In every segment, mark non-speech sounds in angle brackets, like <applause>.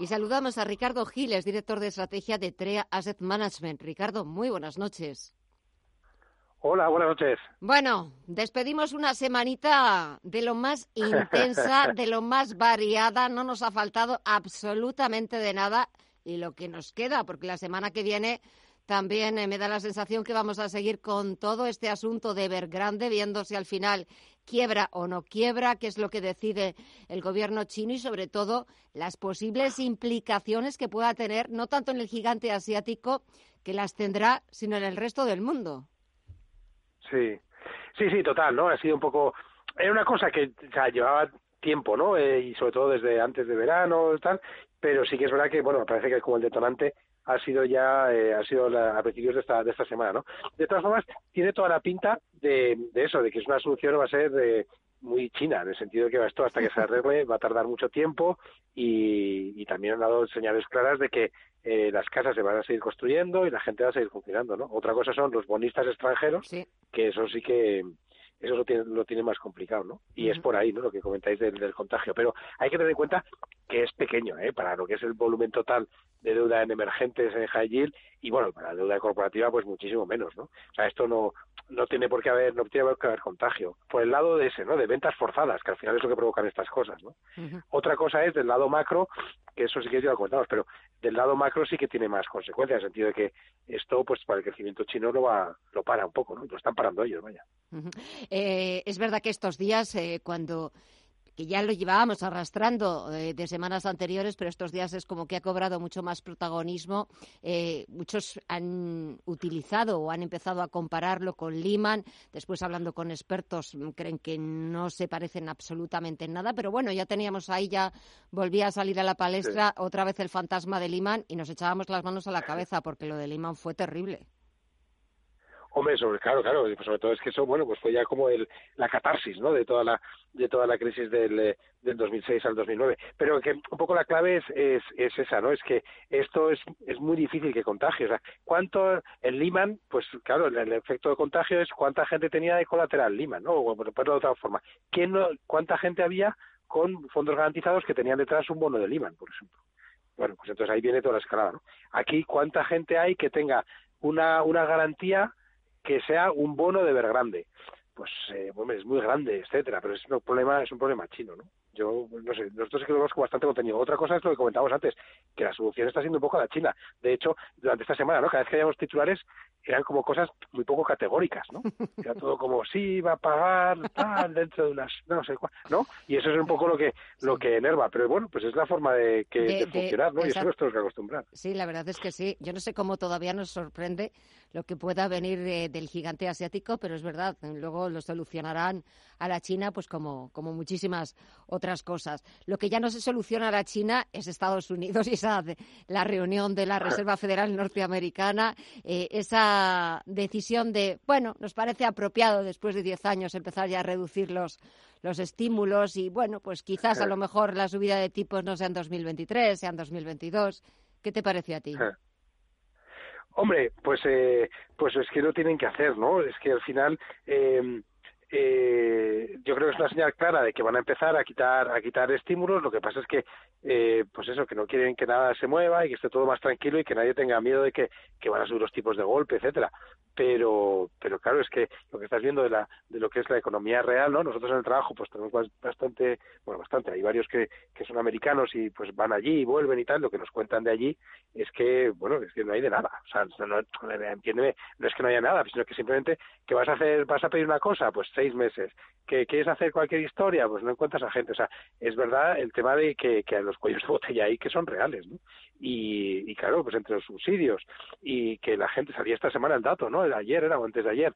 Y saludamos a Ricardo Giles, director de estrategia de TREA Asset Management. Ricardo, muy buenas noches. Hola, buenas noches. Bueno, despedimos una semanita de lo más <laughs> intensa, de lo más variada. No nos ha faltado absolutamente de nada. Y lo que nos queda, porque la semana que viene también eh, me da la sensación que vamos a seguir con todo este asunto de Evergrande, viendo si al final quiebra o no quiebra, qué es lo que decide el gobierno chino y sobre todo las posibles implicaciones que pueda tener no tanto en el gigante asiático que las tendrá, sino en el resto del mundo. Sí, sí, sí, total, ¿no? Ha sido un poco, era una cosa que llevaba tiempo, ¿no? Eh, y sobre todo desde antes de verano tal, pero sí que es verdad que, bueno, parece que es como el detonante ha sido ya eh, ha sido a principios de esta de esta semana no de todas formas tiene toda la pinta de, de eso de que es una solución va a ser de, muy china en el sentido de que esto hasta que se arregle va a tardar mucho tiempo y, y también han dado señales claras de que eh, las casas se van a seguir construyendo y la gente va a seguir funcionando no otra cosa son los bonistas extranjeros que eso sí que eso lo tiene, lo tiene más complicado, ¿no? Y es por ahí, ¿no? Lo que comentáis del, del, contagio. Pero hay que tener en cuenta que es pequeño, ¿eh? Para lo que es el volumen total de deuda en emergentes en high yield y, bueno, para la deuda corporativa, pues muchísimo menos, ¿no? O sea, esto no, no tiene por qué haber, no tiene por qué haber contagio. Por el lado de ese, ¿no? De ventas forzadas, que al final es lo que provocan estas cosas, ¿no? Otra cosa es del lado macro, que eso sí que ya lo comentamos, pero del lado macro sí que tiene más consecuencias, en el sentido de que esto, pues para el crecimiento chino lo va, lo para un poco, ¿no? Lo están parando ellos, vaya. eh, es verdad que estos días, eh, cuando que ya lo llevábamos arrastrando eh, de semanas anteriores, pero estos días es como que ha cobrado mucho más protagonismo. Eh, muchos han utilizado o han empezado a compararlo con Lehman. Después, hablando con expertos, creen que no se parecen absolutamente en nada. Pero bueno, ya teníamos ahí, ya volvía a salir a la palestra otra vez el fantasma de Lehman y nos echábamos las manos a la cabeza porque lo de Lehman fue terrible. Hombre, sobre, claro, claro, sobre todo es que eso, bueno, pues fue ya como el, la catarsis, ¿no? De toda la, de toda la crisis del, eh, del 2006 al 2009. Pero que un poco la clave es, es, es esa, ¿no? Es que esto es, es muy difícil que contagie. O sea, ¿cuánto, el Lehman, pues claro, el, efecto de contagio es cuánta gente tenía de colateral Lehman, ¿no? O por de otra forma. ¿Quién no, ¿Cuánta gente había con fondos garantizados que tenían detrás un bono de Lehman, por ejemplo? Bueno, pues entonces ahí viene toda la escalada, ¿no? Aquí, ¿cuánta gente hay que tenga una, una garantía que sea un bono de ver grande. Pues eh, es muy grande, etcétera, pero es un problema, es un problema chino, ¿no? Yo, no sé, nosotros sí que lo bastante contenido. Otra cosa es lo que comentábamos antes, que la solución está siendo un poco a la China. De hecho, durante esta semana, ¿no? Cada vez que hayamos titulares, eran como cosas muy poco categóricas, ¿no? <laughs> Era todo como, sí, va a pagar, tal, dentro de unas, no sé cuál, ¿no? Y eso es un poco lo que lo que enerva. Pero bueno, pues es la forma de, que, de, funcionar, ¿no? Y eso nos tenemos que acostumbrar. Sí, la verdad es que sí. Yo no sé cómo todavía nos sorprende lo que pueda venir del gigante asiático, pero es verdad, luego lo solucionarán a la China, pues como, como muchísimas otras cosas. Lo que ya no se soluciona a la China es Estados Unidos <laughs> y esa, la reunión de la <laughs> Reserva Federal Norteamericana, eh, esa decisión de, bueno, nos parece apropiado después de diez años empezar ya a reducir los, los estímulos y, bueno, pues quizás a lo mejor la subida de tipos no sea en 2023, sea en 2022. ¿Qué te parece a ti? Hombre, pues, eh, pues es que lo tienen que hacer, ¿no? Es que al final eh, eh, creo que es una señal clara de que van a empezar a quitar a quitar estímulos. Lo que pasa es que eh, pues eso que no quieren que nada se mueva y que esté todo más tranquilo y que nadie tenga miedo de que, que van a subir los tipos de golpe etcétera. Pero pero claro es que lo que estás viendo de la de lo que es la economía real no nosotros en el trabajo pues tenemos bastante bueno bastante. Hay varios que, que son americanos y pues van allí y vuelven y tal. Lo que nos cuentan de allí es que bueno es que no hay de nada. O sea no, entiéndeme no es que no haya nada sino que simplemente que vas a hacer vas a pedir una cosa pues seis meses. ¿Que quieres hacer cualquier historia? Pues no encuentras a gente. O sea, es verdad el tema de que, que los cuellos de botella ahí que son reales, ¿no? Y, claro, pues entre los subsidios y que la gente salía esta semana el dato, ¿no? Ayer era o antes de ayer,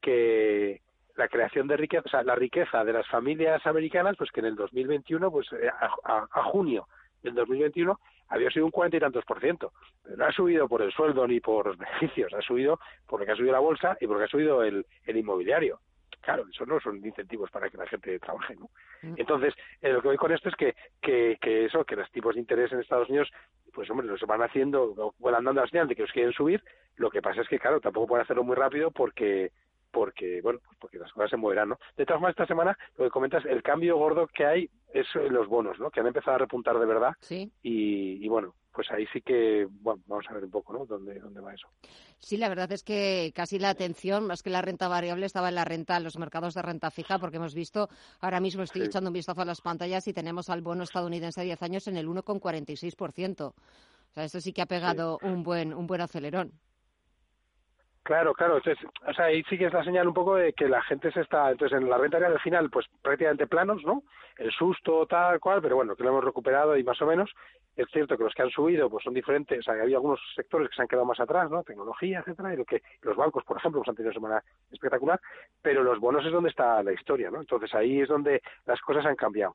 que la creación de riqueza, o sea, la riqueza de las familias americanas, pues que en el 2021, pues eh, a, junio del 2021 había sido un cuarenta y tantos por ciento. No ha subido por el sueldo ni por los beneficios, ha subido porque ha subido la bolsa y porque ha subido el inmobiliario. Claro, eso no son incentivos para que la gente trabaje, ¿no? Mm. Entonces, eh, lo que voy con esto es que, que, que eso, que los tipos de interés en Estados Unidos, pues hombre, los van haciendo, van dando la señal de que los quieren subir, lo que pasa es que, claro, tampoco pueden hacerlo muy rápido porque porque bueno pues porque las cosas se moverán no de todas formas esta semana lo que comentas el cambio gordo que hay es los bonos no que han empezado a repuntar de verdad sí y, y bueno pues ahí sí que, bueno, vamos a ver un poco, ¿no? ¿Dónde, dónde va eso? Sí, la verdad es que casi la atención, más que la renta variable, estaba en la renta, en los mercados de renta fija, porque hemos visto, ahora mismo estoy echando un vistazo a las pantallas y tenemos al bono estadounidense a 10 años en el 1,46%. O sea, esto sí que ha pegado un buen un buen acelerón. Claro, claro. Entonces, o sea, ahí sí que es la señal un poco de que la gente se está. Entonces, en la renta real al final, pues prácticamente planos, ¿no? El susto, tal cual, pero bueno, que lo hemos recuperado y más o menos. Es cierto que los que han subido, pues son diferentes. O sea, había algunos sectores que se han quedado más atrás, ¿no? Tecnología, etcétera, y lo que los bancos, por ejemplo, pues han tenido una semana espectacular. Pero los bonos es donde está la historia, ¿no? Entonces, ahí es donde las cosas han cambiado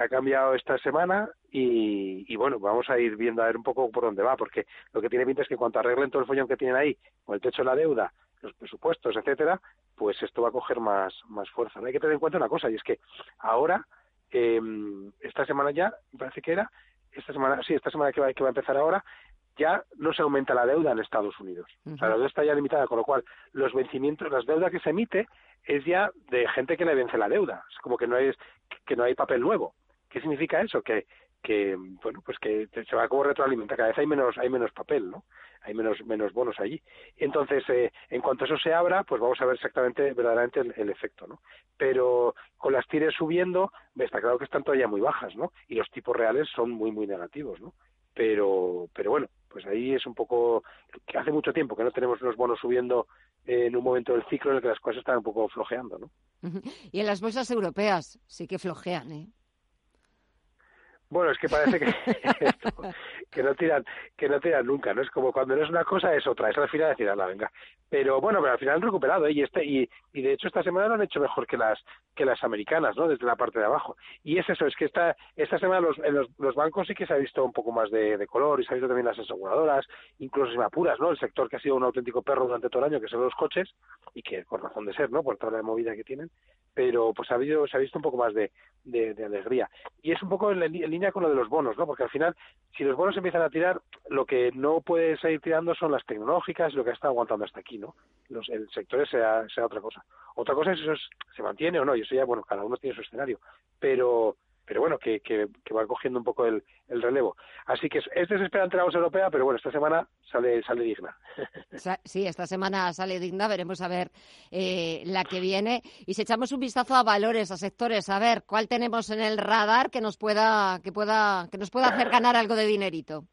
ha cambiado esta semana y, bueno, vamos a ir viendo a ver un poco por dónde va, porque lo que tiene pinta es que cuando arreglen todo el follón que tienen ahí, con el techo de la deuda, los presupuestos, etcétera, pues esto va a coger más, más fuerza. Hay que tener en cuenta una cosa, y es que ahora, eh, esta semana ya, me parece que era, esta semana, sí, esta semana que va, que va a empezar ahora, ya no se aumenta la deuda en Estados Unidos. O sea, la deuda está ya limitada, con lo cual los vencimientos, las deudas que se emite es ya de gente que le vence la deuda. Es como que no es que no hay papel nuevo. ¿Qué significa eso? Que, bueno, pues que se va como retroalimenta, cada vez hay menos, hay menos papel, ¿no? Hay menos, menos bonos allí. Entonces, eh, en cuanto eso se abra, pues vamos a ver exactamente, verdaderamente el, efecto, ¿no? Pero con las tires subiendo, está claro que están todavía muy bajas, ¿no? Y los tipos reales son muy, muy negativos, ¿no? Pero, pero bueno, pues ahí es un poco, que hace mucho tiempo que no tenemos los bonos subiendo en un momento del ciclo en el que las cosas están un poco flojeando, ¿no? Y en las bolsas europeas sí que flojean, ¿eh? Bueno, es que parece que, <laughs> <laughs> que no tiran que no tiran nunca, ¿no? Es como cuando no es una cosa es otra, es al final decir, la venga. Pero bueno, pero al final han recuperado ¿eh? y este y, y de hecho esta semana lo han hecho mejor que las que las americanas, ¿no? Desde la parte de abajo. Y es eso, es que esta esta semana los, en los, los bancos sí que se ha visto un poco más de, de, color y se ha visto también las aseguradoras, incluso si me apuras, ¿no? El sector que ha sido un auténtico perro durante todo el año, que son los coches y que con razón de ser, ¿no? Por toda la movida que tienen, pero pues ha habido se ha visto un poco más de, alegría. Y es un poco en, en línea con lo de los bonos, ¿no? Porque al final, si los bonos empiezan a tirar, lo que no puede seguir tirando son las tecnológicas, lo que está aguantando hasta aquí, ¿no? Los, el sector sea, sea otra cosa. Otra cosa es eso se mantiene o no, y eso ya, bueno, cada uno tiene su escenario. Pero, pero bueno, que, que, va cogiendo un poco el, el, relevo. Así que es desesperante la bolsa europea, pero bueno, esta semana sale, sale digna. Sí, esta semana sale digna, veremos a ver eh, la que viene. Y si echamos un vistazo a valores, a sectores, a ver cuál tenemos en el radar que nos pueda, que pueda, que nos pueda hacer ganar algo de dinerito.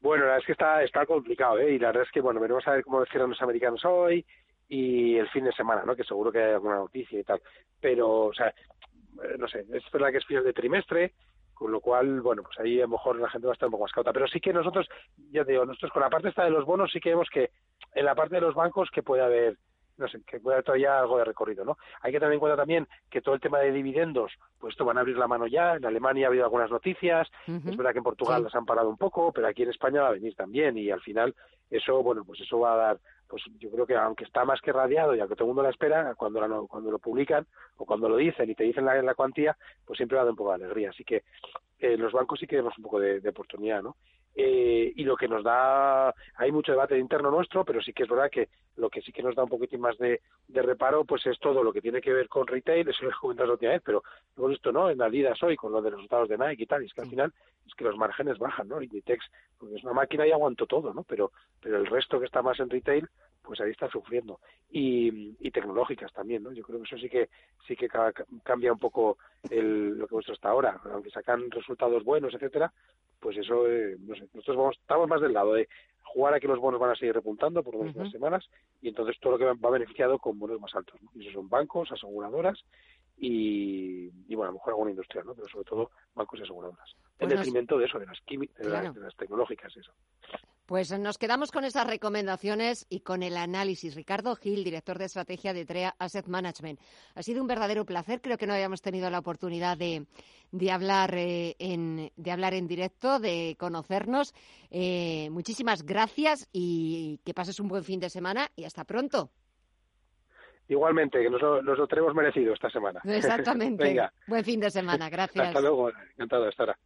Bueno, la verdad es que está, está complicado, ¿eh? Y la verdad es que, bueno, veremos a ver cómo cierran los americanos hoy y el fin de semana, ¿no? Que seguro que hay alguna noticia y tal. Pero, o sea, eh, no sé, es verdad que es final de trimestre, con lo cual, bueno, pues ahí a lo mejor la gente va a estar un poco más cauta. Pero sí que nosotros, ya te digo, nosotros con la parte esta de los bonos sí que vemos que en la parte de los bancos que puede haber, no sé, que puede haber todavía algo de recorrido, ¿no? Hay que tener en cuenta también que todo el tema de dividendos, pues esto van a abrir la mano ya, en Alemania ha habido algunas noticias, es verdad que en Portugal las han parado un poco, pero aquí en España va a venir también y al final eso, bueno, pues eso va a dar pues yo creo que aunque está más que radiado y aunque todo el mundo la espera, cuando, lo, cuando lo publican o cuando lo dicen y te dicen la, la cuantía, pues siempre va a dar un poco de alegría. Así que eh, los bancos sí que vemos un poco de, oportunidad, ¿no? Eh, y lo que nos da, hay mucho debate interno nuestro, pero sí que es verdad que lo que sí que nos da un poquitín más de, de reparo, pues es todo lo que tiene que ver con retail, eso lo he comentado la última vez, pero hemos visto, ¿no? En Adidas hoy, con lo de los resultados de Nike y tal, y es que al final es que los márgenes bajan, ¿no? Inditex, pues es una máquina y aguanto todo, ¿no? Pero, pero el resto que está más en retail, pues ahí está sufriendo. Y, y tecnológicas también, ¿no? Yo creo que eso sí que sí que cambia un poco el, lo que hemos visto hasta ahora. Aunque sacan resultados buenos, etcétera, pues eso, eh, no sé, nosotros vamos, estamos más del lado de jugar a que los bonos van a seguir repuntando por unas semanas y entonces todo lo que va beneficiado con bonos más altos. ¿no? Y eso son bancos, aseguradoras y, y, bueno, a lo mejor alguna industria, ¿no? pero sobre todo bancos y aseguradoras. en pues detrimento de eso, de las, de, las, tecnológicas, eso. Pues nos quedamos con esas recomendaciones y con el análisis. Ricardo Gil, director de estrategia de TREA Asset Management. Ha sido un verdadero placer. Creo que no habíamos tenido la oportunidad de, hablar, eh, en, de hablar en directo, de conocernos. Eh, muchísimas gracias y que pases un buen fin de semana y hasta pronto. Igualmente, que nos lo, tenemos merecido esta semana. <laughs> Exactamente. Buen fin de semana. Gracias. Hasta luego. Encantado de estar.